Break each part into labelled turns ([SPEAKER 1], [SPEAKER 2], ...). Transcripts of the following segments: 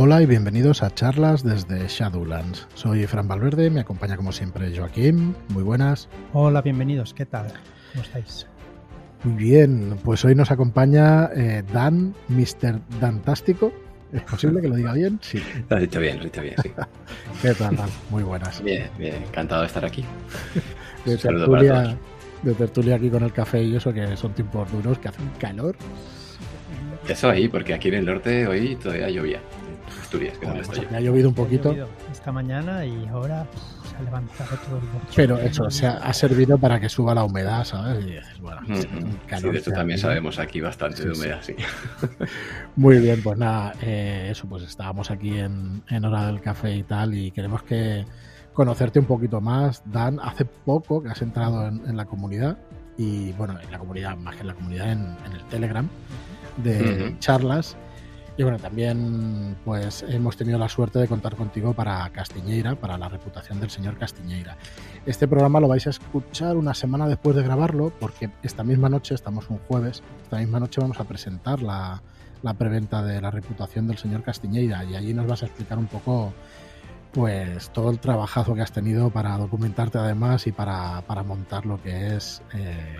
[SPEAKER 1] Hola y bienvenidos a charlas desde Shadowlands. Soy Fran Valverde, me acompaña como siempre Joaquín. Muy buenas.
[SPEAKER 2] Hola, bienvenidos. ¿Qué tal? ¿Cómo estáis?
[SPEAKER 1] Muy bien, pues hoy nos acompaña eh, Dan, Mr. Dantástico. ¿Es posible que lo diga bien?
[SPEAKER 3] Sí. Lo has dicho bien, lo has dicho bien, sí.
[SPEAKER 1] ¿Qué tal, Dan? Muy buenas.
[SPEAKER 3] Bien, bien, encantado de estar aquí.
[SPEAKER 1] De tertulia, de tertulia aquí con el café y eso, que son tiempos duros, que hacen calor.
[SPEAKER 3] Eso ahí, porque aquí en el norte hoy todavía llovía. Asturias, que
[SPEAKER 1] Joder,
[SPEAKER 3] no
[SPEAKER 1] pues
[SPEAKER 3] estoy.
[SPEAKER 1] me ha llovido un poquito,
[SPEAKER 2] llovido esta mañana y ahora pues, se ha levantado todo el bochorno.
[SPEAKER 1] pero eso se ha, ha servido para que suba la humedad, ¿sabes? Y dices, bueno,
[SPEAKER 3] Ujú.
[SPEAKER 1] un
[SPEAKER 3] Sí, de hecho también sabemos aquí bastante de
[SPEAKER 1] Sí, sí.
[SPEAKER 3] humedad, sí.
[SPEAKER 1] Muy bien, pues nada, eh, eso, pues estábamos aquí en, en hora del café y tal, y queremos que conocerte un poquito más. Dan, hace poco que has entrado en, en la comunidad, y bueno, en la comunidad, más que en la comunidad, en, en el Telegram de
[SPEAKER 3] Ujú.
[SPEAKER 1] charlas. Y bueno, también pues hemos tenido la suerte de contar contigo para Castiñeira, para la reputación del señor Castiñeira. Este programa lo vais a escuchar una semana después de grabarlo, porque esta misma noche, estamos un jueves, esta misma noche vamos a presentar la, la preventa de la reputación del señor Castiñeira y allí nos vas a explicar un poco pues todo el trabajazo que has tenido para documentarte además y para, para montar lo que es eh,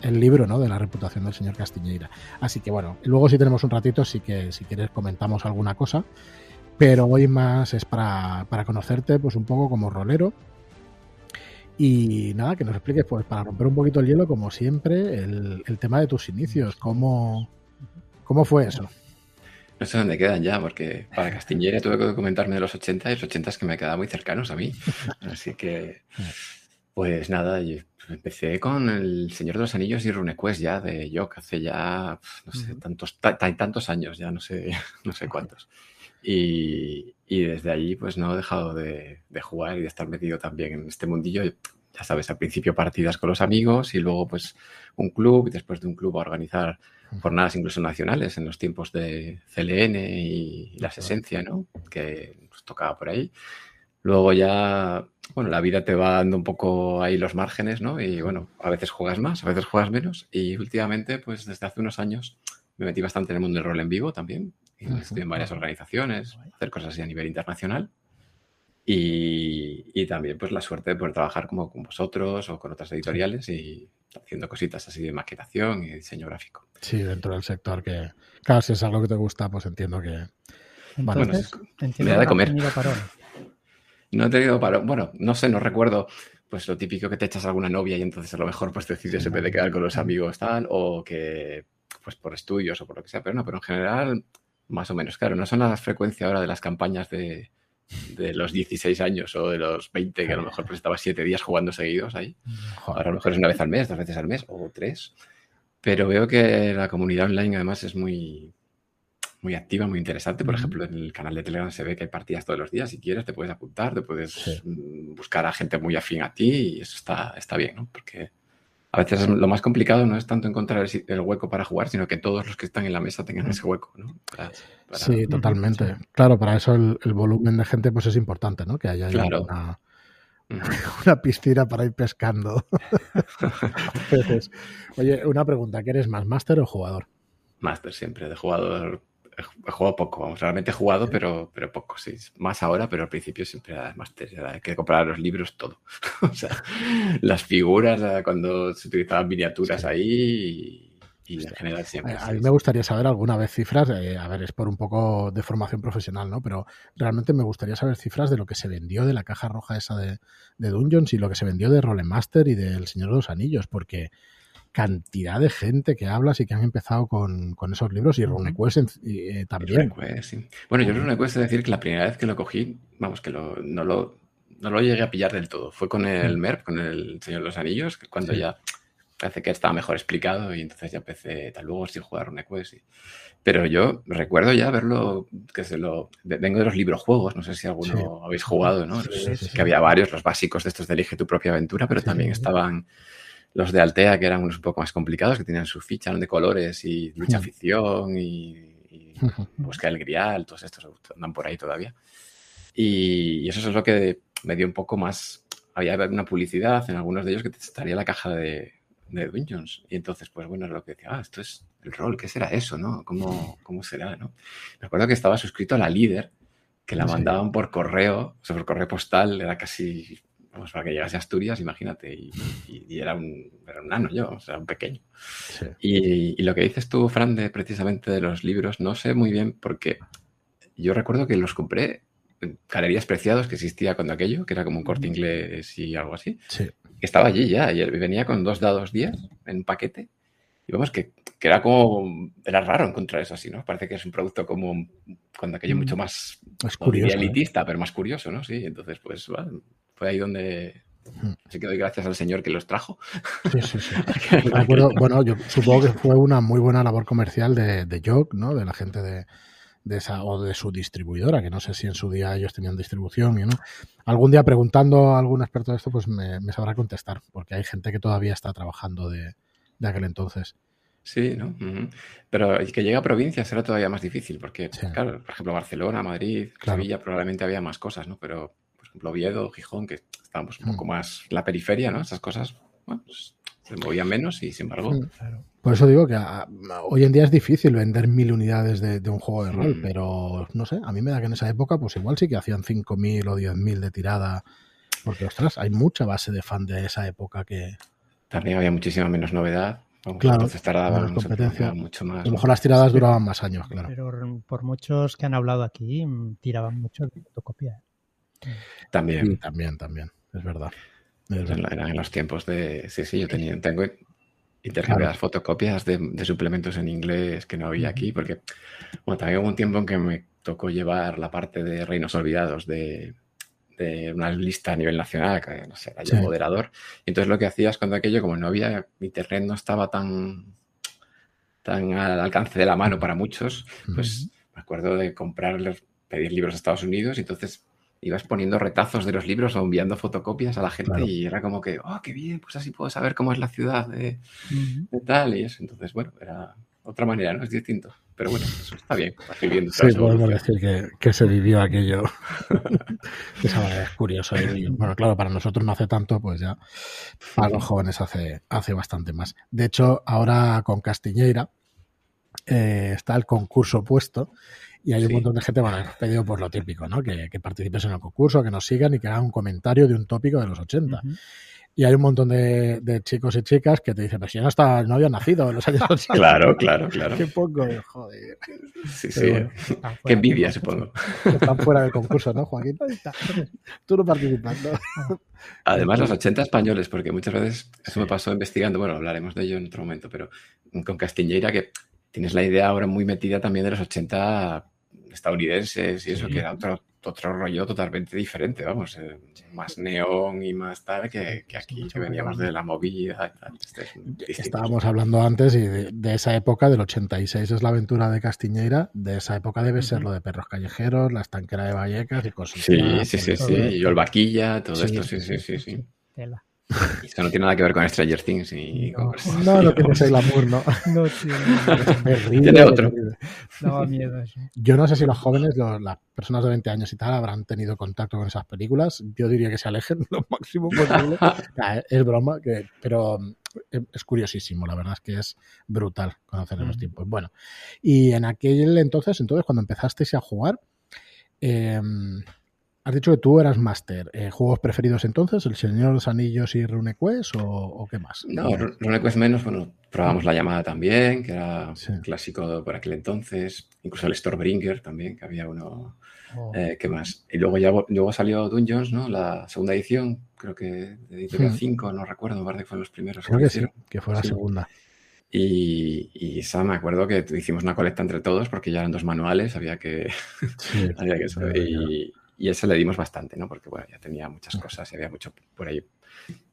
[SPEAKER 1] el libro ¿no? de la reputación del señor Castiñeira. Así que bueno, luego si tenemos un ratito, sí que si quieres comentamos alguna cosa, pero hoy más es para, para conocerte pues un poco como rolero. Y nada, que nos expliques, pues para romper un poquito el hielo, como siempre, el, el tema de tus inicios, cómo, cómo fue eso.
[SPEAKER 3] No sé dónde quedan ya, porque para Castiñera tuve que documentarme de los 80 y los 80 es que me quedaban muy cercanos a mí. Así que, pues nada, yo empecé con El Señor de los Anillos y RuneQuest ya de Yok hace ya, no sé, tantos, ta- ta- tantos años, ya no sé, no sé cuántos. Y, y desde allí pues no he dejado de, de jugar y de estar metido también en este mundillo. Ya sabes, al principio partidas con los amigos y luego pues un club y después de un club a organizar jornadas incluso nacionales en los tiempos de CLN y las Esencia, ¿no? Que nos tocaba por ahí. Luego ya, bueno, la vida te va dando un poco ahí los márgenes, ¿no? Y bueno, a veces juegas más, a veces juegas menos. Y últimamente, pues desde hace unos años, me metí bastante en el mundo del rol en vivo también. Y estoy en varias organizaciones, hacer cosas así a nivel internacional. Y, y también pues la suerte de poder trabajar como con vosotros o con otras editoriales y haciendo cositas así de maquetación y diseño gráfico.
[SPEAKER 1] Sí, dentro del sector que, claro, si es algo que te gusta, pues entiendo que... Bueno,
[SPEAKER 2] Entonces,
[SPEAKER 3] bueno,
[SPEAKER 2] entiendo
[SPEAKER 3] me da de comer.
[SPEAKER 2] parón.
[SPEAKER 3] No he tenido para, bueno, no sé, no recuerdo, pues lo típico que te echas a alguna novia y entonces a lo mejor pues decides en vez de quedar con los amigos tal, o que pues por estudios o por lo que sea, pero no, pero en general más o menos, claro, no son la frecuencia ahora de las campañas de, de los 16 años o de los 20, que a lo mejor pues estabas 7 días jugando seguidos ahí.
[SPEAKER 1] Joder,
[SPEAKER 3] Ahora a lo mejor es una vez al mes, dos veces al mes o tres. Pero veo que la comunidad online además es muy, muy activa, muy interesante. Por ejemplo, en el canal de Telegram se ve que hay partidas todos los días. Si quieres, te puedes apuntar, te puedes
[SPEAKER 1] Sí.
[SPEAKER 3] mm, buscar a gente muy afín a ti y eso está, está bien, ¿no? Porque a veces lo más complicado no es tanto encontrar el, hueco para jugar, sino que todos los que están en la mesa tengan ese hueco, ¿no? Para- para-
[SPEAKER 1] Sí, totalmente.
[SPEAKER 2] Sí.
[SPEAKER 1] Claro, para eso el, el volumen de gente pues es importante, ¿no? Que haya
[SPEAKER 3] Claro.
[SPEAKER 1] una, una piscina para ir pescando. Oye, una pregunta, ¿qué eres más, máster o jugador?
[SPEAKER 3] Máster siempre, de jugador. He ju- he jugado poco, vamos, realmente he jugado, pero, pero poco, sí. Más ahora, pero al principio siempre era. Era hay que comprar los libros, todo. o sea, las figuras, eh, cuando se utilizaban miniaturas
[SPEAKER 1] Sí.
[SPEAKER 3] ahí y, en general siempre.
[SPEAKER 1] A, a mí me gustaría saber alguna vez cifras, eh, a ver, es por un poco de formación profesional, ¿no? Pero realmente me gustaría saber cifras de lo que se vendió de la caja roja esa de, de Dungeons y lo que se vendió de Rolemaster y del Señor de los Anillos, porque cantidad de gente que hablas y que han empezado con, con esos libros y. RuneQuest eh, también.
[SPEAKER 3] RuneQuest, sí. Bueno, yo RuneQuest de decir que la primera vez que lo cogí, vamos, que lo- no, lo, no lo llegué a pillar del todo. Fue con el. MERP, con el Señor de los Anillos, cuando
[SPEAKER 1] Sí.
[SPEAKER 3] ya parece que estaba mejor explicado y entonces ya empecé, tal luego sí jugar RuneQuest. y- Pero yo recuerdo ya verlo, que se lo... Vengo de los libros juegos, no sé si alguno
[SPEAKER 1] Sí.
[SPEAKER 3] habéis jugado, ¿no?
[SPEAKER 1] Sí.
[SPEAKER 3] Que había varios, los básicos de estos de Elige tu propia aventura, pero también estaban los de Altea, que eran unos un poco más complicados, que tenían su ficha, eran de colores y lucha ficción y, y buscar el grial, todos estos andan por ahí todavía. Y, y eso es lo que me dio un poco más. Había una publicidad en algunos de ellos que te estaría la caja de, de Dungeons. Y entonces, pues bueno, es lo que decía, ah, esto es, el rol, ¿qué será eso, no? ¿Cómo, cómo será, no? Me acuerdo que estaba suscrito a la líder, que la mandaban por correo, o sea, por correo postal, era casi, vamos, para que llegase a Asturias, imagínate, y, era, un, era un nano yo, o sea, un pequeño. Y, y, lo que dices tú, Fran, de, precisamente de los libros, no sé muy bien porque yo recuerdo que los compré en Galerías Preciados, que existía cuando aquello, que era como un corte inglés y algo así.
[SPEAKER 1] Sí.
[SPEAKER 3] estaba allí ya, y venía con dos dados 10 en paquete. Y vamos, que, que, era como. Era raro encontrar eso así, ¿no? Parece que es un producto como. Cuando aquello mucho más.
[SPEAKER 1] Es curioso. ¿eh?
[SPEAKER 3] elitista, pero más curioso, ¿no? Sí, entonces, pues, bueno, fue ahí donde. Así que doy gracias al señor que los trajo.
[SPEAKER 1] Sí, sí, sí. bueno, yo supongo que fue una muy buena labor comercial de, de Jock, ¿no? De la gente de, de esa o de su distribuidora, que no sé si en su día ellos tenían distribución y no. Algún día preguntando a algún experto de esto, pues me, sabrá contestar, porque hay gente que todavía está trabajando de, aquel entonces.
[SPEAKER 3] Sí, ¿no? Pero que llegue a provincias era todavía más difícil, porque, claro, por ejemplo, Barcelona, Madrid, Sevilla, probablemente había más cosas, ¿no? Pero, ejemplo, Oviedo, Gijón, que estábamos un poco mm. más la periferia, ¿no? Esas cosas, bueno, pues, se movían menos y, sin embargo, mm,
[SPEAKER 1] por eso digo que hoy en día es difícil vender mil unidades de, un juego de rol, mm. pero no sé, a mí me da que en esa época pues igual sí que hacían 5.000 o 10.000 de tirada, porque ostras, hay mucha base de fan de esa época que...
[SPEAKER 3] También había muchísima menos novedad.
[SPEAKER 1] claro, entonces
[SPEAKER 3] tardaban
[SPEAKER 1] competencia.
[SPEAKER 3] mucho más.
[SPEAKER 1] A lo mejor las tiradas duraban más años, claro.
[SPEAKER 2] Pero por muchos que han hablado aquí, tiraban mucho de fotocopia.
[SPEAKER 3] También.
[SPEAKER 1] también, también, es verdad.
[SPEAKER 3] Eran en los tiempos de. Sí, sí, yo tenía, tengo intercambiar fotocopias de, suplementos en inglés que no había aquí, porque bueno, también hubo un tiempo en que me tocó llevar la parte de Reinos Olvidados de, una lista a nivel nacional, que no sé, era yo moderador. Y entonces lo que hacías cuando aquello, como no había, internet no estaba tan, tan al alcance de la mano para muchos, pues me acuerdo de comprar, pedir libros a Estados Unidos y entonces ibas poniendo retazos de los libros o enviando fotocopias a la gente y era como que, oh, qué bien, pues así puedo saber cómo es la ciudad de, tal y eso. Entonces, bueno, era otra manera, ¿no? Es distinto. Pero bueno, eso está bien.
[SPEAKER 1] Sí, podemos decir que, que, se vivió aquello. Esa es curioso. bueno, claro, para nosotros no hace tanto, pues ya para los jóvenes hace, hace bastante más. De hecho, ahora con Castiñeira eh, está el concurso puesto y hay un montón de gente, bueno, pedido por lo típico, ¿no? Que, que, participes en el concurso, que nos sigan y que hagan un comentario de un tópico de los 80. Y hay un montón de, de, chicos y chicas que te dicen, pero si yo no, estaba, no había nacido en los años 80.
[SPEAKER 3] Claro, claro, claro.
[SPEAKER 1] Qué poco, joder.
[SPEAKER 3] Sí, sí. Qué envidia, supongo.
[SPEAKER 1] Están fuera del concurso, ¿no, Joaquín? Tú no participas, ¿no?
[SPEAKER 3] Además, los 80 españoles, porque muchas veces eso me pasó investigando, bueno, hablaremos de ello en otro momento, pero con Castiñeira, que tienes la idea ahora muy metida también de los 80 estadounidenses y eso, que era otro, otro rollo totalmente diferente, vamos, eh, más neón y más tal que, aquí, que veníamos de la movida y tal.
[SPEAKER 1] Este Estábamos hablando antes y de, esa época, del 86 es la aventura de Castiñeira, de esa época debe ser lo de Perros Callejeros, la estanquera de Vallecas y cosas
[SPEAKER 3] Sí, sí, sí, sí, y el Vaquilla, todo esto, sí, sí, sí. sí. Eso no tiene nada que ver con Stranger Things y
[SPEAKER 1] no, con No, no tiene ese glamour, ¿no?
[SPEAKER 2] No
[SPEAKER 3] tiene. tiene otro.
[SPEAKER 2] Daba miedo eso.
[SPEAKER 1] Yo no sé si los jóvenes, las personas de 20 años y tal, habrán tenido contacto con esas películas. Yo diría que se alejen lo máximo posible. es broma, que, pero es curiosísimo, la verdad es que es brutal conocer los tiempos. Bueno, y en aquel entonces, entonces, cuando empezasteis a jugar, eh, Has dicho que tú eras máster. Eh, ¿Juegos preferidos entonces? ¿El Señor de los Anillos y RuneQuest o, o qué más?
[SPEAKER 3] No, RuneQuest menos. Bueno, probamos la llamada también, que era un clásico por aquel entonces. Incluso el Stormbringer también, que había uno. Oh. Eh, ¿Qué más? Y luego ya luego salió Dungeons, ¿no? La segunda edición, creo que de Editorial 5, hmm. no recuerdo, me parece que fueron los primeros.
[SPEAKER 1] Creo que, sí, que fue la segunda.
[SPEAKER 3] Y, y esa me acuerdo que hicimos una colecta entre todos porque ya eran dos manuales, había que, sí, había que y, y ese le dimos bastante, ¿no? Porque, bueno, ya tenía muchas cosas y había mucho por ahí.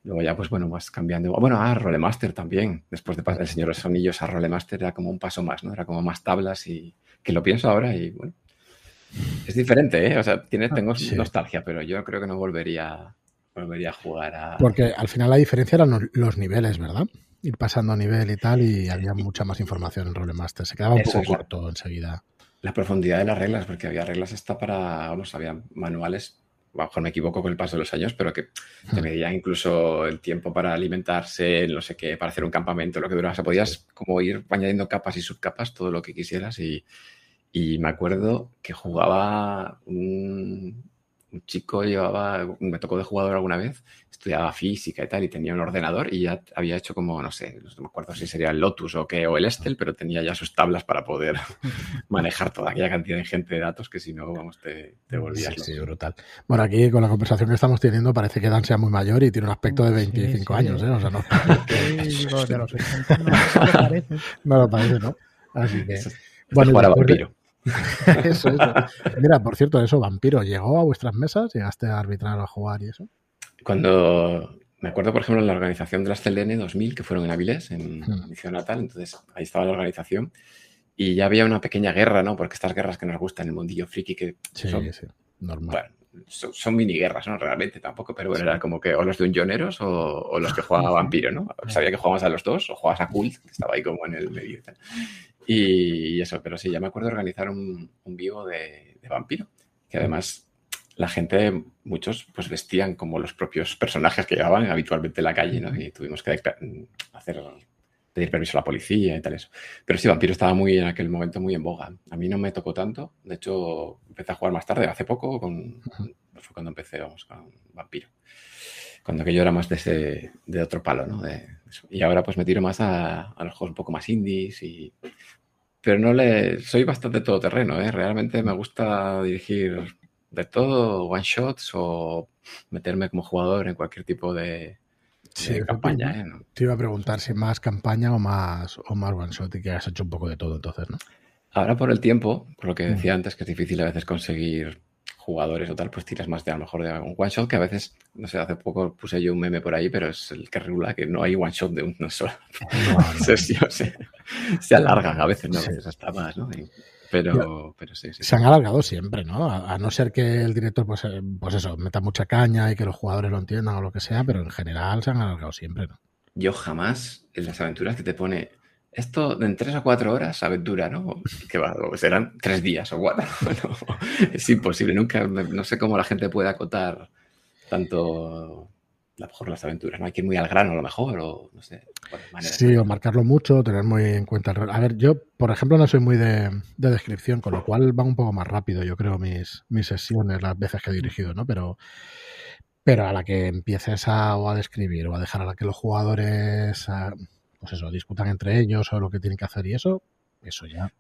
[SPEAKER 3] Luego ya, pues bueno, vas cambiando. Bueno, ah, Rolemaster también. Después de pasar el Señor de los Anillos a Rolemaster era como un paso más, ¿no? Era como más tablas y que lo pienso ahora y, bueno, es diferente, ¿eh? O sea, tiene, ah, tengo nostalgia, pero yo creo que no volvería, volvería a jugar a...
[SPEAKER 1] Porque al final la diferencia eran los niveles, ¿verdad? Ir pasando a nivel y tal y había mucha más información en Rolemaster. Se quedaba un poco corto enseguida
[SPEAKER 3] la profundidad de las reglas, porque había reglas hasta para, vamos, había manuales a lo mejor me equivoco con el paso de los años, pero que te medía incluso el tiempo para alimentarse, no sé qué, para hacer un campamento, lo que duraba. O sea, podías como ir añadiendo capas y subcapas, todo lo que quisieras. Y, y me acuerdo que jugaba un, un chico llevaba, me tocó de jugador alguna vez, estudiaba física y tal, y tenía un ordenador y ya había hecho como, no sé, no me acuerdo si sería el Lotus o qué, o el Estel, pero tenía ya sus tablas para poder manejar toda aquella cantidad de gente de datos que si no, vamos, te, te volvías.
[SPEAKER 1] Sí, sí, brutal. Bueno, aquí con la conversación que estamos teniendo parece que Dan sea muy mayor y tiene un aspecto de 25 sí, sí. años, ¿eh? O sea, no.
[SPEAKER 2] digo, de los 80 no, no lo parece.
[SPEAKER 1] No lo parece, ¿no? Así que.
[SPEAKER 3] Bueno, jugar a vampiro.
[SPEAKER 1] eso, eso. Mira, por cierto, eso, Vampiro, ¿llegó a vuestras mesas? ¿Llegaste a arbitrar a jugar y eso?
[SPEAKER 3] Cuando me acuerdo, por ejemplo, en la organización de las CLN 2000, que fueron en Avilés, en hmm. mi ciudad natal, entonces ahí estaba la organización y ya había una pequeña guerra, ¿no? Porque estas guerras que nos gustan en el mundillo friki que
[SPEAKER 1] sí,
[SPEAKER 3] son,
[SPEAKER 1] sí, normal.
[SPEAKER 3] Bueno, son, son, mini guerras, ¿no? Realmente tampoco, pero bueno, era como que o los de unioneros o, o los que jugaban a Vampiro, ¿no? Sabía que jugabas a los dos o jugabas a Cult, que estaba ahí como en el medio y tal. Y eso, pero sí, ya me acuerdo de organizar un, un vivo de, de, vampiro, que además la gente, muchos, pues vestían como los propios personajes que llevaban habitualmente en la calle, ¿no? Y tuvimos que hacer, pedir permiso a la policía y tal eso. Pero sí, vampiro estaba muy en aquel momento muy en boga. A mí no me tocó tanto, de hecho, empecé a jugar más tarde, hace poco, con, fue cuando empecé, vamos, con vampiro. Cuando aquello era más de, ese, de otro palo, ¿no? De, y ahora pues me tiro más a, a, los juegos un poco más indies y... Pero no le... Soy bastante todoterreno, ¿eh? Realmente me gusta dirigir de todo, one shots o meterme como jugador en cualquier tipo de,
[SPEAKER 1] sí,
[SPEAKER 3] de campaña. ¿eh?
[SPEAKER 1] Te iba a preguntar si más campaña o más, o más one shot y que has hecho un poco de todo entonces, ¿no?
[SPEAKER 3] Ahora por el tiempo, por lo que decía mm. antes, que es difícil a veces conseguir jugadores o tal, pues tiras más de a lo mejor de un one shot que a veces, no sé, hace poco puse yo un meme por ahí, pero es el que regula que no hay one shot de una sola no, no. sesión. Se, se, alargan a veces, ¿no? A veces hasta más, ¿no? Y, pero, pero sí, sí,
[SPEAKER 1] Se han alargado siempre, ¿no? A, a, no ser que el director, pues, pues eso, meta mucha caña y que los jugadores lo entiendan o lo que sea, pero en general se han alargado siempre, ¿no?
[SPEAKER 3] Yo jamás, en las aventuras que te pone esto en tres o cuatro horas, aventura, ¿no? Que va, serán tres días o cuatro. No, es imposible, nunca, no sé cómo la gente puede acotar tanto a lo mejor las aventuras, ¿no? Hay que ir muy al grano a lo mejor, o no sé.
[SPEAKER 1] Sí, o marcarlo mucho, tener muy en cuenta el. A ver, yo, por ejemplo, no soy muy de, de, descripción, con lo cual van un poco más rápido, yo creo, mis, mis sesiones, las veces que he dirigido, ¿no? Pero, pero a la que empieces a, o a describir o a dejar a la que los jugadores, a, pues eso, discutan entre ellos o lo que tienen que hacer y eso, eso ya.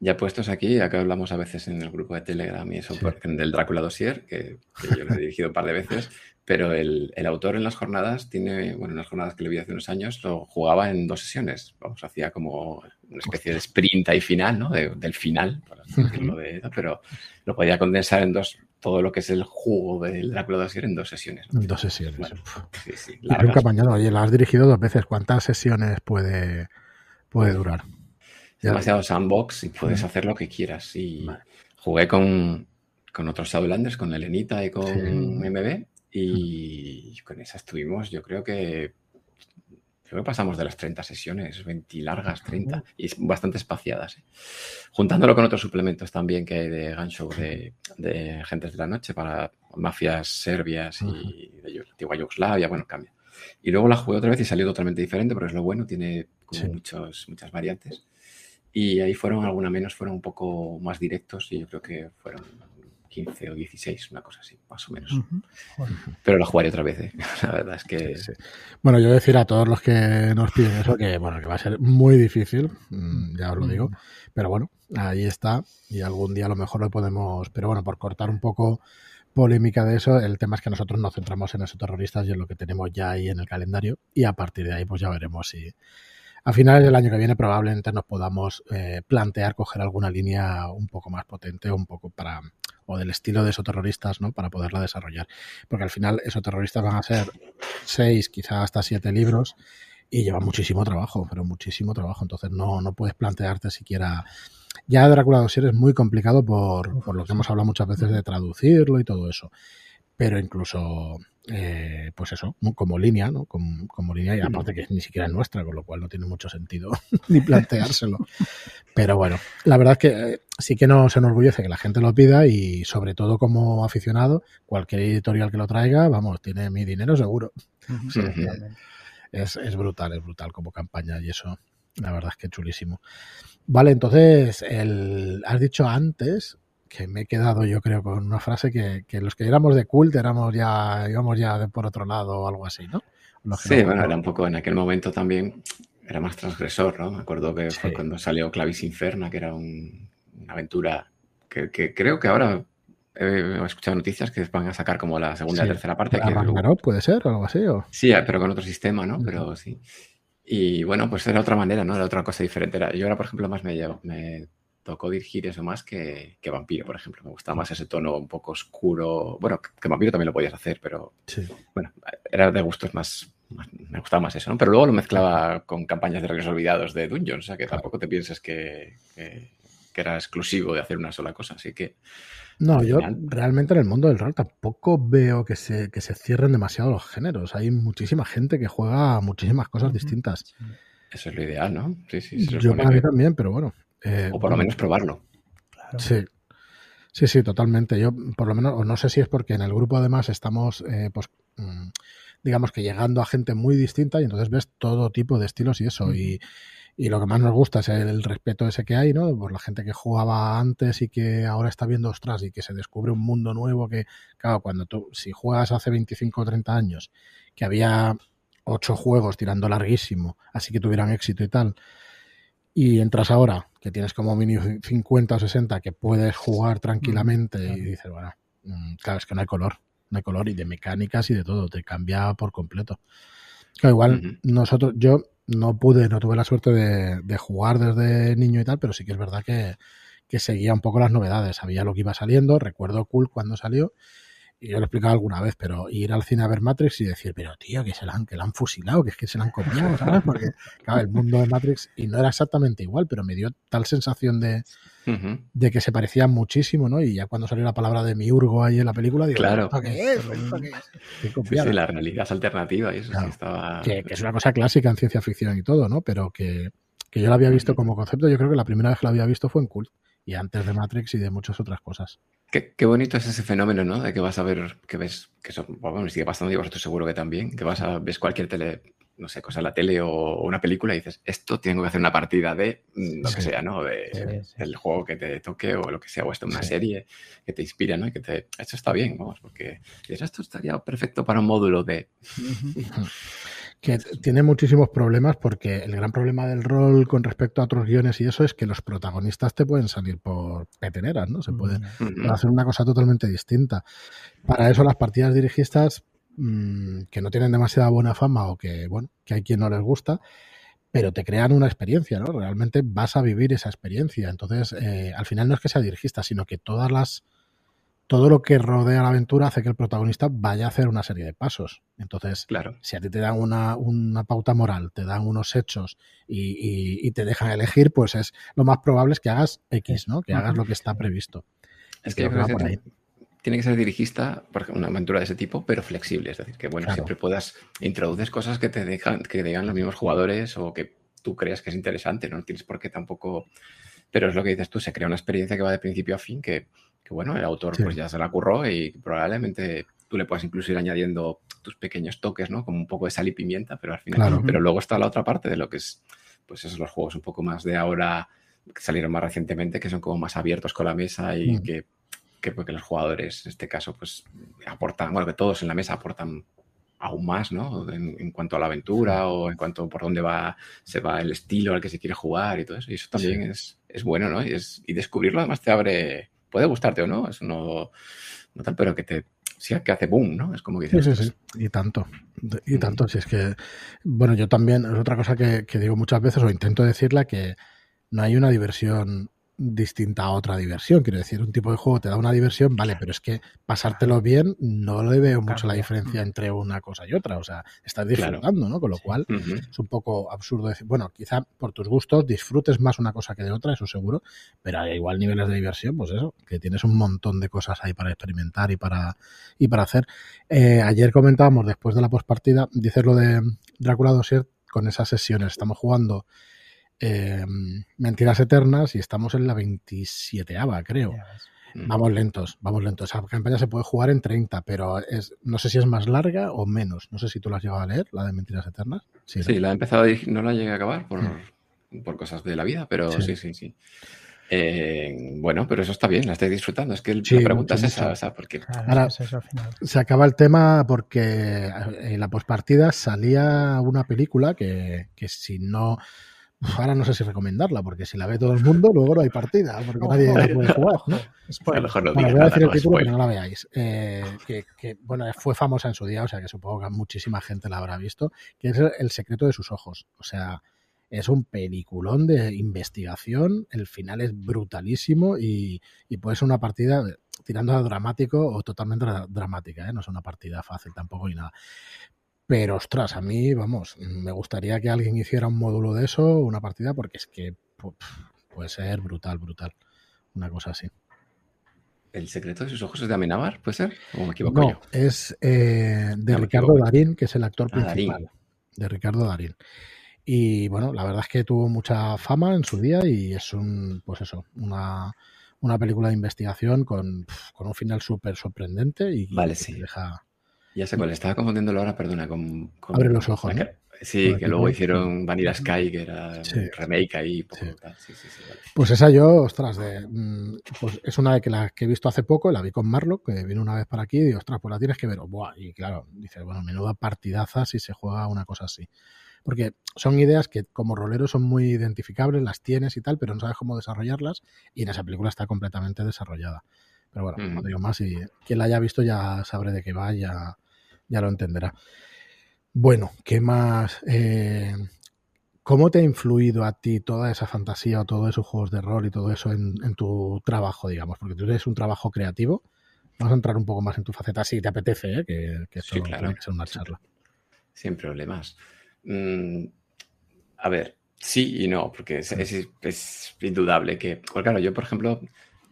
[SPEAKER 3] Ya puestos aquí, acá hablamos a veces en el grupo de Telegram y eso, sí. del Drácula Dossier, que, que yo lo he dirigido un par de veces, pero el, el, autor en las jornadas tiene, bueno, en las jornadas que le vi hace unos años, lo jugaba en dos sesiones. Vamos, hacía como una especie de sprint ahí final, ¿no? De, del final, por así decirlo, de, pero lo podía condensar en dos, todo lo que es el jugo del Drácula Dossier en dos sesiones.
[SPEAKER 1] ¿no? En dos sesiones. Bueno, sí, sí. Nunca oye, la has dirigido dos veces. ¿Cuántas sesiones puede, puede durar?
[SPEAKER 3] Es demasiado sandbox y puedes hacer lo que quieras. Y vale. jugué con, con otros Shadowlanders, con Elenita y con. MB y con esa estuvimos, yo creo que creo que pasamos de las 30 sesiones, 20 largas, 30, y bastante espaciadas. ¿eh? Juntándolo con otros suplementos también que hay de Ganshow de, de Gentes de la Noche para mafias serbias y de antigua Yugoslavia, bueno, cambia. Y luego la jugué otra vez y salió totalmente diferente, pero es lo bueno, tiene como sí. muchos, muchas variantes. Y ahí fueron, alguna menos, fueron un poco más directos y yo creo que fueron 15 o 16, una cosa así, más o menos. Uh -huh. bueno. Pero la jugaré otra vez, ¿eh? la verdad es que...
[SPEAKER 1] Sí, sí. Bueno, yo decir a todos los que nos piden eso que, bueno, que va a ser muy difícil, mm, ya os lo digo, pero bueno, ahí está y algún día a lo mejor lo podemos, pero bueno, por cortar un poco polémica de eso, el tema es que nosotros nos centramos en esos terroristas y en lo que tenemos ya ahí en el calendario y a partir de ahí pues ya veremos si a finales del año que viene probablemente nos podamos eh, plantear coger alguna línea un poco más potente, un poco para del estilo de esos terroristas, ¿no? Para poderla desarrollar. Porque al final esos terroristas van a ser seis, quizás hasta siete libros y lleva muchísimo trabajo, pero muchísimo trabajo. Entonces no, no puedes plantearte siquiera... Ya Drácula Dossier es muy complicado por, por lo que hemos hablado muchas veces de traducirlo y todo eso. Pero incluso eh, pues eso, como línea, ¿no? Como, como, línea, y aparte que ni siquiera es nuestra, con lo cual no tiene mucho sentido ni planteárselo. Pero bueno, la verdad es que eh, sí que nos enorgullece que la gente lo pida y sobre todo como aficionado, cualquier editorial que lo traiga, vamos, tiene mi dinero seguro. es, es brutal, es brutal como campaña y eso, la verdad es que chulísimo. Vale, entonces, el, has dicho antes que me he quedado yo creo con una frase que, los que éramos de cult éramos ya, íbamos ya de por otro lado o algo así, ¿no?
[SPEAKER 3] sí, bueno, era un poco en aquel momento también, era más transgresor, ¿no? Me acuerdo que fue cuando salió Clavis Inferna, que era una aventura que, creo que ahora he escuchado noticias que van a sacar como la segunda y tercera parte.
[SPEAKER 1] Que puede ser o algo así. ¿o?
[SPEAKER 3] Sí, pero con otro sistema, ¿no? Pero sí. Y bueno, pues era otra manera, ¿no? Era otra cosa diferente. yo ahora, por ejemplo, más me, me tocó dirigir eso más que, que, Vampiro, por ejemplo. Me gustaba más ese tono un poco oscuro. Bueno, que Vampiro también lo podías hacer, pero bueno, era de gustos más, Me gustaba más eso, ¿no? Pero luego lo mezclaba con campañas de regresos olvidados de Dungeons, o sea que tampoco te pienses que, que, era exclusivo de hacer una sola cosa, así que...
[SPEAKER 1] No, yo realmente en el mundo del rol tampoco veo que se, que se cierren demasiado los géneros. Hay muchísima gente que juega muchísimas cosas distintas.
[SPEAKER 3] Eso es lo ideal, ¿no?
[SPEAKER 1] Sí, sí. Yo para mí también, pero bueno,
[SPEAKER 3] eh, o por lo menos probarlo.
[SPEAKER 1] Sí. Sí, sí, totalmente. Yo, por lo menos, no sé si es porque en el grupo además estamos, eh, pues, mm, digamos que llegando a gente muy distinta y entonces ves todo tipo de estilos y eso. y, y, lo que más nos gusta es el respeto ese que hay, ¿no? Por la gente que jugaba antes y que ahora está viendo, ostras, y que se descubre un mundo nuevo que, claro, cuando tú, si juegas hace 25 o 30 años, que había ocho juegos tirando larguísimo, así que tuvieran éxito y tal, y entras ahora, que tienes como mini 50 o 60 que puedes jugar tranquilamente y dices, bueno, mm, claro, es que no hay color, no hay color y de mecánicas y de todo, te cambia por completo. Claro, igual nosotros, yo no pude, no tuve la suerte de, jugar desde niño y tal, pero sí que es verdad que, que seguía un poco las novedades, sabía lo que iba saliendo, recuerdo Cool cuando salió yo lo he explicado alguna vez, pero ir al cine a ver Matrix y decir, pero tío, que se la han, que la han fusilado, que es que se la han copiado, ¿sabes? Porque, claro, el mundo de Matrix, y no era exactamente igual, pero me dio tal sensación de, de que se parecía muchísimo, ¿no? Y ya cuando salió la palabra de miurgo ahí en la película, digo,
[SPEAKER 3] claro.
[SPEAKER 1] qué es?
[SPEAKER 3] qué es? la realidad es alternativa y eso sí estaba...
[SPEAKER 1] Que, que, es una cosa clásica en ciencia ficción y todo, ¿no? Pero que, que yo la había visto como concepto, yo creo que la primera vez que la había visto fue en Cult y antes de Matrix y de muchas otras cosas.
[SPEAKER 3] Qué, bonito es ese fenómeno, ¿no? De que vas a ver, que ves, que eso, bueno, sigue pasando y vosotros seguro que también, que vas a, ves cualquier tele, no sé, cosa en la tele o, una película y dices, esto tengo que hacer una partida de mm, lo que sea, ¿no? De el juego que te toque o lo que sea, o esto una serie que te inspira, ¿no? Y que te, esto está bien, vamos, porque dices, esto estaría perfecto para un módulo de...
[SPEAKER 1] que tiene muchísimos problemas porque el gran problema del rol con respecto a otros guiones y eso es que los protagonistas te pueden salir por peteneras, ¿no? Se puede hacer una cosa totalmente distinta. Para eso las partidas dirigistas mm, que no tienen demasiada buena fama o que, bueno, que hay quien no les gusta, pero te crean una experiencia, ¿no? Realmente vas a vivir esa experiencia. Entonces, eh, al final no es que sea dirigista, sino que todas las todo lo que rodea la aventura hace que el protagonista vaya a hacer una serie de pasos. Entonces,
[SPEAKER 3] claro.
[SPEAKER 1] si a ti te dan una, una pauta moral, te dan unos hechos y, te dejan elegir, pues es lo más probable es que hagas X, ¿no? Que hagas lo que está previsto.
[SPEAKER 3] Es que, tiene que ser dirigista, por una aventura de ese tipo, pero flexible. Es decir, que bueno, siempre puedas introducir cosas que te dejan, que digan los mismos jugadores o que tú creas que es interesante, no tienes por qué tampoco. Pero es lo que dices tú, se crea una experiencia que va de principio a fin que que bueno, el autor pues ya se la curró y probablemente tú le puedas incluso ir añadiendo tus pequeños toques, ¿no? Como un poco de sal y pimienta, pero al final, pero luego está la otra parte de lo que es, pues esos los juegos un poco más de ahora, que salieron más recientemente, que son como más abiertos con la mesa y mm. que, que, porque los jugadores, en este caso, pues aportan, bueno, que todos en la mesa aportan aún más, ¿no? En, cuanto a la aventura o en cuanto por dónde va, se va el estilo al que se quiere jugar y todo eso. Y eso también es, es, bueno, ¿no? Y, es, y descubrirlo además te abre puede gustarte o no, eso no, no tal, pero que te sí que hace boom, ¿no? Es como que
[SPEAKER 1] dices. Sí, sí, sí. Y tanto. Y tanto. Si es que, bueno, yo también, es otra cosa que, digo muchas veces, o intento decirla, que no hay una diversión distinta a otra diversión. Quiero decir, un tipo de juego te da una diversión, vale, pero es que pasártelo bien no le veo mucho la diferencia
[SPEAKER 2] Mm.
[SPEAKER 1] entre una cosa y otra. O sea, estás disfrutando, ¿no? Con lo cual es un poco absurdo decir, bueno, quizá por tus gustos disfrutes más una cosa que de otra, eso seguro, pero hay igual niveles de diversión, pues eso, que tienes un montón de cosas ahí para experimentar y para, y para hacer. Eh, ayer comentábamos, después de la postpartida, dices lo de Drácula Dossier con esas sesiones. Estamos jugando eh, Mentiras Eternas y estamos en la 27ava, creo.
[SPEAKER 3] Mm.
[SPEAKER 1] Vamos lentos, vamos lentos. Esa campaña se puede jugar en 30, pero es, no sé si es más larga o menos. No sé si tú la has llegado a leer, la de Mentiras Eternas. Sí,
[SPEAKER 3] la he empezado, y no la llegué a acabar por, por cosas de la vida, pero
[SPEAKER 1] Sí.
[SPEAKER 3] sí, sí, sí. Eh, bueno, pero eso está bien, la estáis disfrutando. Es que el-
[SPEAKER 1] Sí,
[SPEAKER 3] la pregunta es esa, o sea, porque
[SPEAKER 1] Ahora-. Se acaba el tema porque en la postpartida salía una película que, que si no. Ahora no sé si recomendarla, porque si la ve todo el mundo, luego no hay partida, porque nadie la puede jugar. ¿no?
[SPEAKER 3] a mejor no
[SPEAKER 1] Bueno, voy a
[SPEAKER 3] nada,
[SPEAKER 1] decir el
[SPEAKER 3] no,
[SPEAKER 1] título, pero no la veáis. Eh, que, que, bueno, fue famosa en su día, o sea que supongo que muchísima gente la habrá visto, que es El secreto de sus ojos. O sea, es un peliculón de investigación, el final es brutalísimo y, y puede ser una partida tirando a dramático o totalmente dra- dramática, ¿eh? no es una partida fácil tampoco y nada. Pero ostras, a mí, vamos, me gustaría que alguien hiciera un módulo de eso, una partida, porque es que pu- puede ser brutal, brutal. Una cosa así.
[SPEAKER 3] ¿El secreto de sus ojos es de Amenábar? ¿Puede ser? ¿O me equivoco
[SPEAKER 1] No,
[SPEAKER 3] yo?
[SPEAKER 1] es eh, de
[SPEAKER 3] No,
[SPEAKER 1] Ricardo. Darín, que es el actor
[SPEAKER 3] Ah, Darín.
[SPEAKER 1] principal. De Ricardo Darín. Y bueno, la verdad es que tuvo mucha fama en su día y es un, pues eso, una, una película de investigación con, con un final súper sorprendente y
[SPEAKER 3] Vale,
[SPEAKER 1] que
[SPEAKER 3] sí.
[SPEAKER 1] deja.
[SPEAKER 3] Ya sé cuál, estaba confundiéndolo ahora, perdona, con... con-
[SPEAKER 1] Abre los ojos, ¿no?
[SPEAKER 3] Sí, que luego hicieron Vanilla Sky, que era
[SPEAKER 1] Sí.
[SPEAKER 3] un remake ahí. Poco,
[SPEAKER 1] Sí.
[SPEAKER 3] tal. Sí, vale.
[SPEAKER 1] Pues esa yo, ostras, de, mm, pues es una de que la que he visto hace poco, la vi con Marlo, que vino una vez para aquí y digo, ostras, pues la tienes que ver. Buah, y claro, dices, bueno, menuda partidaza si se juega una cosa así. Porque son ideas que como rolero son muy identificables, las tienes y tal, pero no sabes cómo desarrollarlas y en esa película está completamente desarrollada. Pero bueno, no
[SPEAKER 3] Ujú.
[SPEAKER 1] digo más y quien la haya visto ya sabré de qué va, ya, ya lo entenderá. Bueno, ¿qué más? Eh, ¿Cómo te ha influido a ti toda esa fantasía o todos esos juegos de rol y todo eso en, en tu trabajo, digamos? Porque tú eres un trabajo creativo. Vamos a entrar un poco más en tu faceta, si te apetece, ¿eh? que, que esto
[SPEAKER 3] Sí, claro.
[SPEAKER 1] tiene que ser una charla.
[SPEAKER 3] Sin problemas. Mm, a ver, sí y no, porque es, es- es indudable que, claro, yo por ejemplo,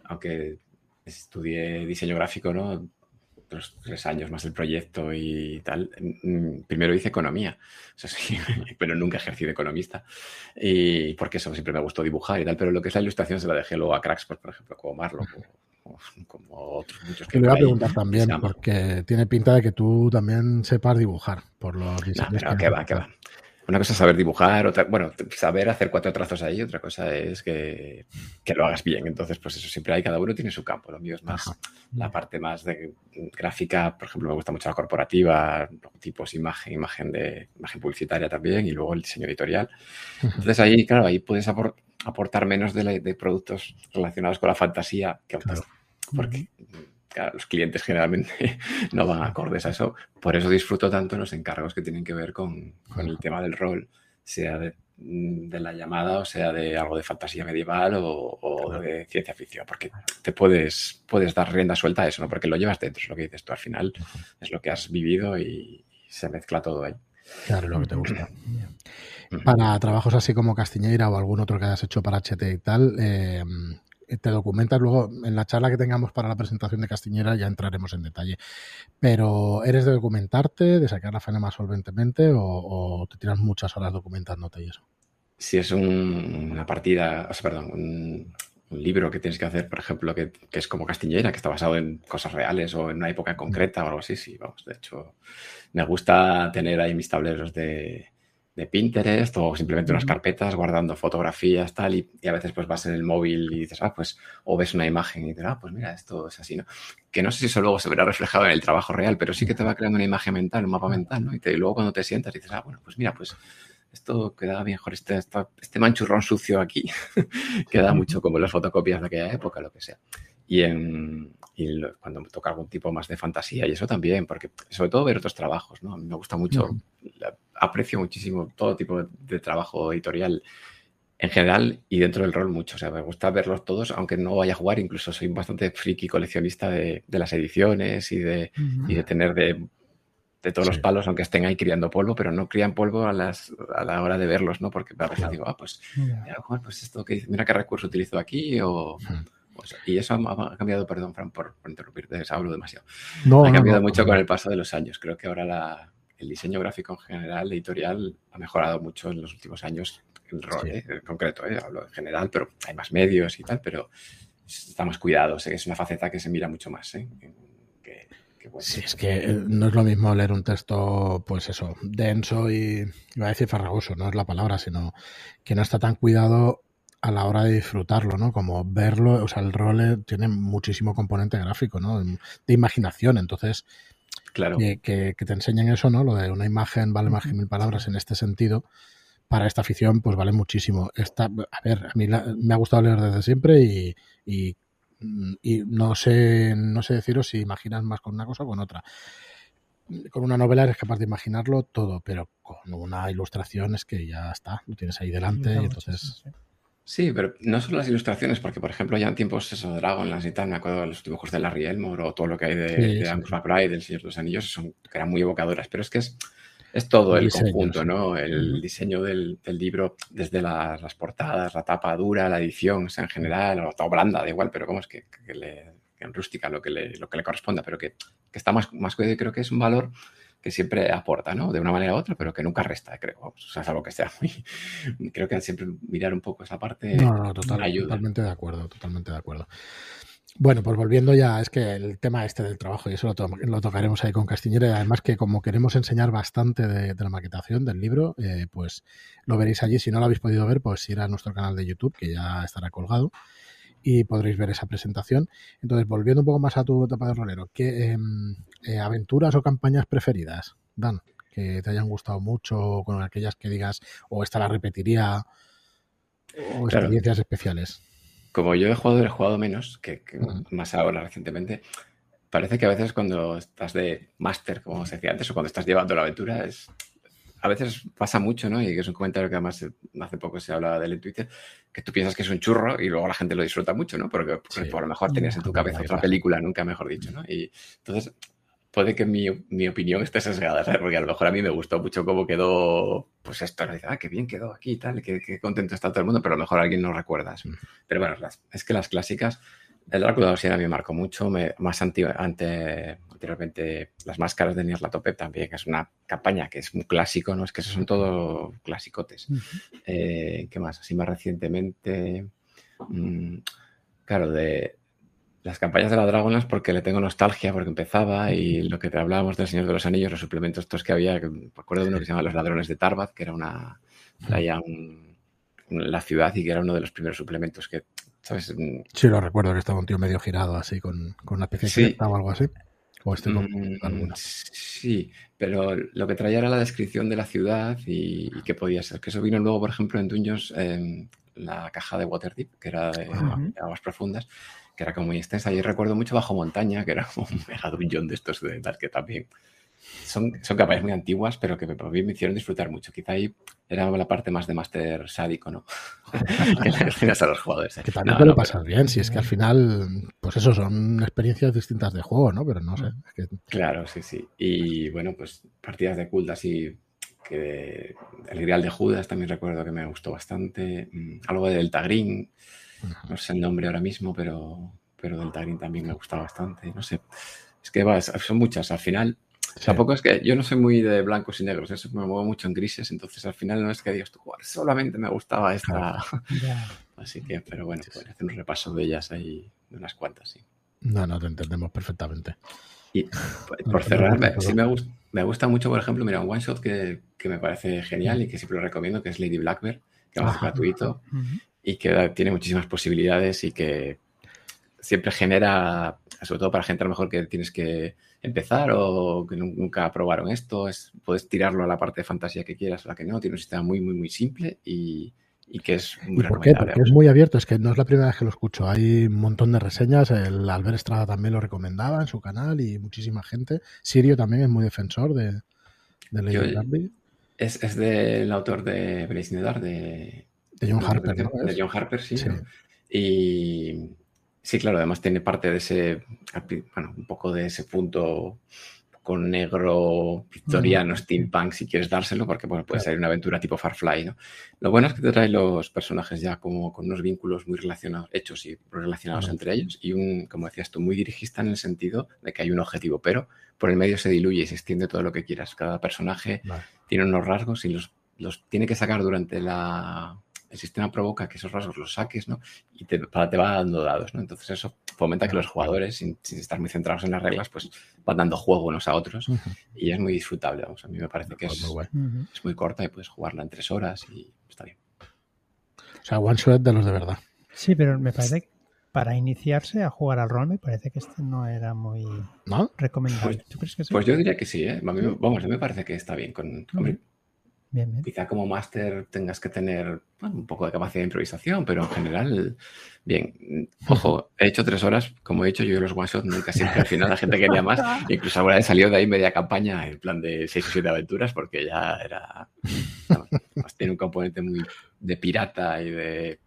[SPEAKER 3] aunque estudié diseño gráfico, ¿no? Los tres años más el proyecto y tal, mm, primero hice economía, eso sí, pero nunca ejercí de economista, y porque eso siempre me gustó dibujar y tal, pero lo que es la ilustración se la dejé luego a cracks, pues, por ejemplo, como Marlo, o- o como otros muchos
[SPEAKER 1] Te
[SPEAKER 3] que
[SPEAKER 1] lo iba a preguntar también, porque tiene pinta de que tú también sepas dibujar por los
[SPEAKER 3] No,
[SPEAKER 1] diseños
[SPEAKER 3] pero
[SPEAKER 1] que
[SPEAKER 3] que va, que va. Una cosa es saber dibujar, otra, bueno, saber hacer cuatro trazos ahí, otra cosa es que, que lo hagas bien. Entonces, pues eso siempre hay, cada uno tiene su campo. Lo mío es más
[SPEAKER 1] Ajá.
[SPEAKER 3] la parte más de gráfica, por ejemplo, me gusta mucho la corporativa, tipos imagen, imagen de imagen publicitaria también, y luego el diseño editorial. Entonces ahí, claro, ahí puedes apor- aportar menos de, la- de productos relacionados con la fantasía que otros,
[SPEAKER 1] Claro.
[SPEAKER 3] porque claro, los clientes generalmente no van acordes a eso. Por eso disfruto tanto los encargos que tienen que ver con, con el tema del rol, sea de, de la llamada o sea de algo de fantasía medieval o, o
[SPEAKER 1] Claro.
[SPEAKER 3] de ciencia ficción, porque te puedes, puedes dar rienda suelta a eso, ¿no? porque lo llevas dentro, es lo que dices tú al final, es lo que has vivido y, y se mezcla todo ahí.
[SPEAKER 1] Claro, lo que te gusta. Para trabajos así como Castiñeira o algún otro que hayas hecho para HT y tal, eh, te documentas luego en la charla que tengamos para la presentación de Castiñera ya entraremos en detalle. Pero ¿eres de documentarte, de sacar la faena más solventemente o, te tiras muchas horas documentándote y eso?
[SPEAKER 3] si es un- una partida, o sea, perdón, un, un libro que tienes que hacer, por ejemplo, que, que es como Castiñera, que está basado en cosas reales o en una época concreta o algo así, sí, vamos, de hecho, me gusta tener ahí mis tableros de, de Pinterest o simplemente unas carpetas guardando fotografías, tal, y, y a veces pues vas en el móvil y dices, ah, pues, o ves una imagen y dices, ah, pues mira, esto es así, ¿no? Que no sé si eso luego se verá reflejado en el trabajo real, pero sí que te va creando una imagen mental, un mapa mental, ¿no? Y, te- y luego cuando te sientas dices, ah, bueno, pues mira, pues esto queda mejor, este, este manchurrón sucio aquí, queda mucho como las fotocopias de aquella época, lo que sea. Y, en, y lo- cuando me toca algún tipo más de fantasía y eso también, porque sobre todo ver otros trabajos, ¿no? A mí me gusta mucho,
[SPEAKER 1] Ujú.
[SPEAKER 3] la- aprecio muchísimo todo tipo de, de trabajo editorial en general y dentro del rol mucho. O sea, me gusta verlos todos, aunque no vaya a jugar. Incluso soy bastante friki coleccionista de, las ediciones y de, y de tener de, todos los palos, aunque estén ahí criando polvo, pero no crían polvo a, las, a la hora de verlos, ¿no? Porque a veces digo, ah, pues, pues esto que mira qué recurso utilizo aquí o... Y eso ha, cambiado, perdón, Fran, por, interrumpirte, hablo demasiado. No, ha cambiado mucho con el paso de los años. Creo que ahora la, el diseño gráfico en general, editorial, ha mejorado mucho en los últimos años el rol, ¿eh? en concreto, ¿eh? hablo en general, pero hay más medios y tal, pero estamos cuidados, ¿eh? es una faceta que se mira mucho más. ¿eh?
[SPEAKER 1] Que, Sí, es que no es lo mismo leer un texto, pues eso, denso y, iba a decir farragoso, no es la palabra, sino que no está tan cuidado a la hora de disfrutarlo, ¿no? Como verlo, o sea, el rol tiene muchísimo componente gráfico, ¿no? De imaginación, entonces, claro. que, que, te enseñen eso, ¿no? Lo de una imagen vale más que mil palabras en este sentido, para esta afición pues vale muchísimo. Esta, a ver, a mí me ha gustado leer desde siempre y, y, no sé no sé deciros si imaginas más con una cosa o con otra. Con una novela eres capaz de imaginarlo todo, pero con una ilustración es que ya está, lo tienes ahí delante y entonces...
[SPEAKER 3] Sí, pero no solo las ilustraciones, porque por ejemplo ya en tiempos eso, Dragonlance y tal, me acuerdo de los dibujos de Larry Elmore o todo lo que hay de, de Angus McBride, del Señor de los Anillos, son, que eran muy evocadoras, pero es que es es todo el, conjunto, ¿no? El diseño del, libro, desde las, portadas, la tapa dura, la edición en general, o, o blanda, da igual, pero como es que, le, en rústica lo que le, lo que le corresponda, pero que, está más, más cuidado y creo que es un valor que siempre aporta, ¿no? De una manera u otra, pero que nunca resta, creo. O sea, es algo que sea muy... Creo que siempre mirar un poco esa parte
[SPEAKER 1] no, no, totalmente de acuerdo, totalmente de acuerdo. Bueno, pues volviendo ya, es que el tema este del trabajo, y eso lo, tocaremos ahí con Castiñera, y además que como queremos enseñar bastante de, la maquetación del libro, eh, pues lo veréis allí. Si no lo habéis podido ver, pues ir a nuestro canal de YouTube, que ya estará colgado, y podréis ver esa presentación. Entonces, volviendo un poco más a tu etapa de rolero, ¿qué em, eh, aventuras o campañas preferidas, Dan? Que te hayan gustado mucho, con aquellas que digas, o esta la repetiría, o experiencias especiales
[SPEAKER 3] como yo he jugado, he jugado menos, que, más ahora recientemente, parece que a veces cuando estás de máster, como se decía antes, o cuando estás llevando la aventura, es, a veces pasa mucho, ¿no? Y que es un comentario que además hace poco se hablaba de él en Twitter, que tú piensas que es un churro y luego la gente lo disfruta mucho, ¿no? Porque, por lo mejor tenías en tu cabeza otra película, nunca mejor dicho, ¿no? Y entonces puede que mi, mi opinión esté sesgada, ¿sabes? Porque a lo mejor a mí me gustó mucho cómo quedó, pues esto, ¿no? ah, qué bien quedó aquí y tal, qué, qué, contento está todo el mundo, pero a lo mejor alguien no recuerda eso. Mm. Pero bueno, es que las clásicas, el Drácula a mí me marcó mucho, me, más ante, anteriormente las máscaras de Nierlatopep también, que es una campaña que es muy clásico, ¿no? Es que esos son todos clasicotes. Eh, ¿Qué más? Así más recientemente, mm, claro, de, las campañas de la Dragonlance porque le tengo nostalgia, porque empezaba y lo que te hablábamos del Señor de los Anillos, los suplementos estos que había, que me acuerdo de uno que se llama Los Ladrones de Tarbat, que era una playa, la ciudad y que era uno de los primeros suplementos que, ¿sabes?
[SPEAKER 1] Sí, lo recuerdo, que estaba un tío medio girado así, con, una especie de o algo así. O este
[SPEAKER 3] mm, sí, pero lo que traía era la descripción de la ciudad y, qué podía ser. Que eso vino luego, por ejemplo, en Dungeons, en la caja de Waterdeep, que era de aguas profundas, que era como muy extensa. Y recuerdo mucho Bajo Montaña, que era un mega dungeon de estos de tal que también son, son capaces muy antiguas, pero que me, me hicieron disfrutar mucho. Quizá ahí era la parte más de máster sádico, ¿no? que le a los jugadores.
[SPEAKER 1] Que también te lo pasas bien, si es que al final, pues eso, son experiencias distintas de juego, ¿no? Pero no sé.
[SPEAKER 3] Claro, sí, sí. Y bueno, pues partidas de cult así que el Grial de Judas también recuerdo que me gustó bastante. Mm, algo de Delta Green no sé el nombre ahora mismo, pero, pero Delta Green también me gusta bastante. No sé. Es que son muchas. Al final, tampoco es que yo no soy muy de blancos y negros, eso me muevo mucho en grises, entonces al final no es que digas tú, solamente me gustaba esta. Así que, pero bueno, pues hacer un repaso de ellas ahí, de unas cuantas, sí.
[SPEAKER 1] No, no, te entendemos perfectamente.
[SPEAKER 3] Y por cerrar, me, sí me, gusta, me gusta mucho, por ejemplo, mira, un one shot que, que me parece genial y que siempre lo recomiendo, que es Lady Blackbird, que va a ser gratuito y que tiene muchísimas posibilidades y que siempre genera, sobre todo para gente a lo mejor que tienes que empezar o que nunca probaron esto, es, puedes tirarlo a la parte de fantasía que quieras o la que no, tiene un sistema muy, muy, muy simple y, que es muy
[SPEAKER 1] ¿Por qué? Porque es muy abierto, es que no es la primera vez que lo escucho, hay un montón de reseñas, el Albert Estrada también lo recomendaba en su canal y muchísima gente, Sirio también es muy defensor de, de Lady
[SPEAKER 3] es, es del autor de Blaze de
[SPEAKER 1] De John Harper, ¿no?
[SPEAKER 3] De John Harper, sí. Y sí, claro, además tiene parte de ese, bueno, un poco de ese punto con negro victoriano, steampunk, si quieres dárselo, porque bueno, puede ser una aventura tipo Farfly, ¿no? Lo bueno es que te trae los personajes ya como con unos vínculos muy relacionados, hechos y relacionados entre ellos, y un, como decías tú, muy dirigista en el sentido de que hay un objetivo, pero por el medio se diluye y se extiende todo lo que quieras. Cada personaje tiene unos rasgos y los, los tiene que sacar durante la, el sistema provoca que esos rasgos los saques, ¿no? Y te, te va dando dados, ¿no? Entonces eso fomenta que los jugadores, sin, estar muy centrados en las reglas, pues van dando juego unos a otros y es muy disfrutable, vamos. A mí me parece que es, es muy corta y puedes jugarla en tres horas y está bien.
[SPEAKER 1] O sea, one shot de los de verdad.
[SPEAKER 2] Sí, pero me parece que para iniciarse a jugar al rol me parece que este no era muy recomendable.
[SPEAKER 3] Pues, pues yo diría que sí, ¿eh? vamos, a mí me parece que está bien. Con, Quizá como máster tengas que tener un poco de capacidad de improvisación, pero en general, bien. Ojo, he hecho tres horas, como he dicho yo los one shots, nunca siempre al final la gente quería más. Incluso ahora he salido de ahí media campaña en plan de seis o siete aventuras porque ya era... tiene un componente muy de pirata y de,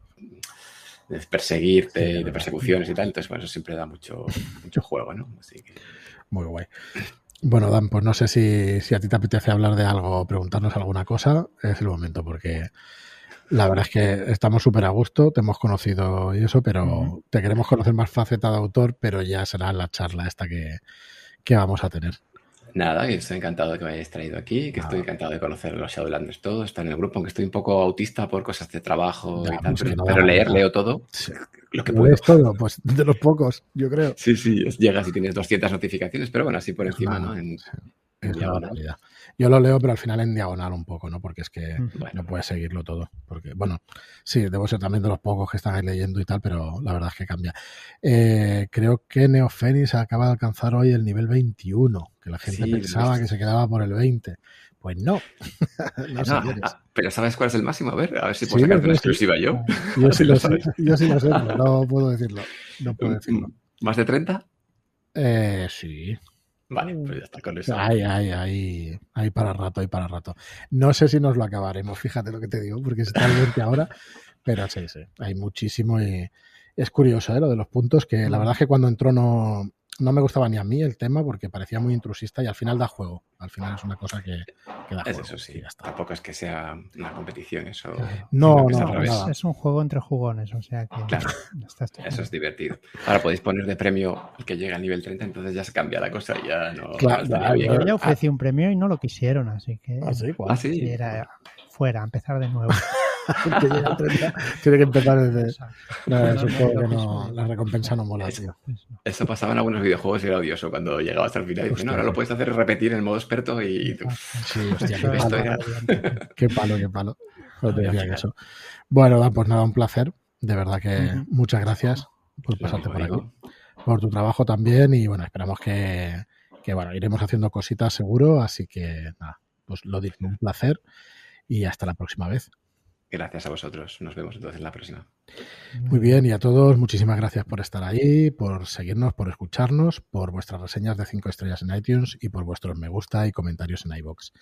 [SPEAKER 3] perseguirte y de persecuciones y tal, entonces bueno, eso siempre da mucho, mucho juego, ¿no? Así que...
[SPEAKER 1] Muy guay. Bueno, Dan, pues no sé si, a ti te apetece hablar de algo o preguntarnos alguna cosa. Es el momento, porque la verdad es que estamos súper a gusto, te hemos conocido y eso, pero te queremos conocer más faceta de autor, pero ya será la charla esta que, que vamos a tener.
[SPEAKER 3] Nada, que estoy encantado de que me hayáis traído aquí, que estoy encantado de conocer los Shadowlanders todos, estar en el grupo, aunque estoy un poco autista por cosas de trabajo y tal, pero, leer, leo todo. Lo que puedes
[SPEAKER 1] todo, pues de los pocos, yo creo.
[SPEAKER 3] Sí, sí, llegas y tienes 200 notificaciones, pero bueno, así por encima, ¿no? En,
[SPEAKER 1] en yo lo leo, pero al final en diagonal un poco, ¿no? Porque es que no puedes seguirlo todo. Porque, bueno, sí, debo ser también de los pocos que están ahí leyendo y tal, pero la verdad es que cambia. Eh, creo que Neophenis acaba de alcanzar hoy el nivel 21, que la gente pensaba que se quedaba por el 20. Pues no.
[SPEAKER 3] no, ah, pero ¿sabes cuál es el máximo? A ver, a ver si puedo sacar una exclusiva yo.
[SPEAKER 1] Yo sí, lo sé, yo sí lo sé, no puedo decirlo. No puedo decirlo.
[SPEAKER 3] ¿Más de 30?
[SPEAKER 1] Eh, sí.
[SPEAKER 3] Vale, pues ya está con eso.
[SPEAKER 1] Hay, hay, hay para rato, hay para rato. No sé si nos lo acabaremos, fíjate lo que te digo, porque está 20 ahora, pero sí, sí, hay muchísimo y es curioso ¿eh? lo de los puntos, que la verdad es que cuando entró no, no me gustaba ni a mí el tema porque parecía muy intrusista y al final da juego. Al final es una cosa que, da juego.
[SPEAKER 3] Eso sí, tampoco es que sea una competición, eso.
[SPEAKER 1] No, no,
[SPEAKER 2] es, un juego entre jugones, o sea que.
[SPEAKER 3] Claro, eso es divertido. Ahora podéis poner de premio el que llega al nivel 30, entonces ya se cambia la cosa y ya no.
[SPEAKER 2] Claro, yo ya ofrecí un premio y no lo quisieron, así que.
[SPEAKER 1] ¿Ah, sí?
[SPEAKER 3] ¿Ah, sí?
[SPEAKER 2] era fuera, empezar de nuevo.
[SPEAKER 1] tiene que empezar desde. No, la recompensa no mola, tío.
[SPEAKER 3] Eso pasaba en algunos videojuegos y era odioso cuando llegaba hasta el final. Y no, ahora lo puedes hacer repetir en modo experto y.
[SPEAKER 1] Sí, hostia, qué palo, qué palo, qué palo. eso. Bueno, pues nada, un placer. De verdad que muchas gracias por pasarte por aquí. Por tu trabajo también. Y bueno, esperamos que, que bueno, iremos haciendo cositas seguro. Así que nada, pues lo digo, un placer y hasta la próxima vez.
[SPEAKER 3] Gracias a vosotros. Nos vemos entonces en la próxima.
[SPEAKER 1] Muy bien, y a todos, muchísimas gracias por estar ahí, por seguirnos, por escucharnos, por vuestras reseñas de 5 estrellas en iTunes y por vuestros me gusta y comentarios en iBox.